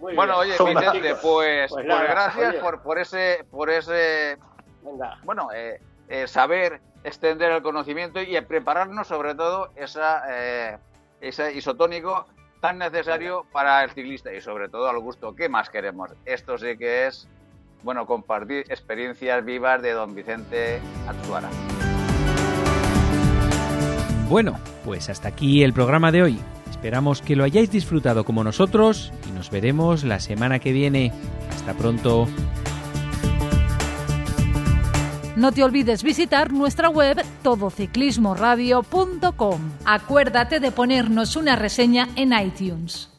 Muy Bueno, bien. oye, Son Vicente, pues, Pues pues nada, gracias oye. por, por ese, por ese Venga, bueno, eh, eh, saber extender el conocimiento y prepararnos sobre todo esa, eh, ese isotónico tan necesario para el ciclista y sobre todo al gusto. ¿Qué más queremos? Esto sí que es, bueno, compartir experiencias vivas de don Vicente Atsuara. Bueno, pues hasta aquí el programa de hoy. Esperamos que lo hayáis disfrutado como nosotros y nos veremos la semana que viene. Hasta pronto. No te olvides visitar nuestra web todociclismoradio.com. Acuérdate de ponernos una reseña en iTunes.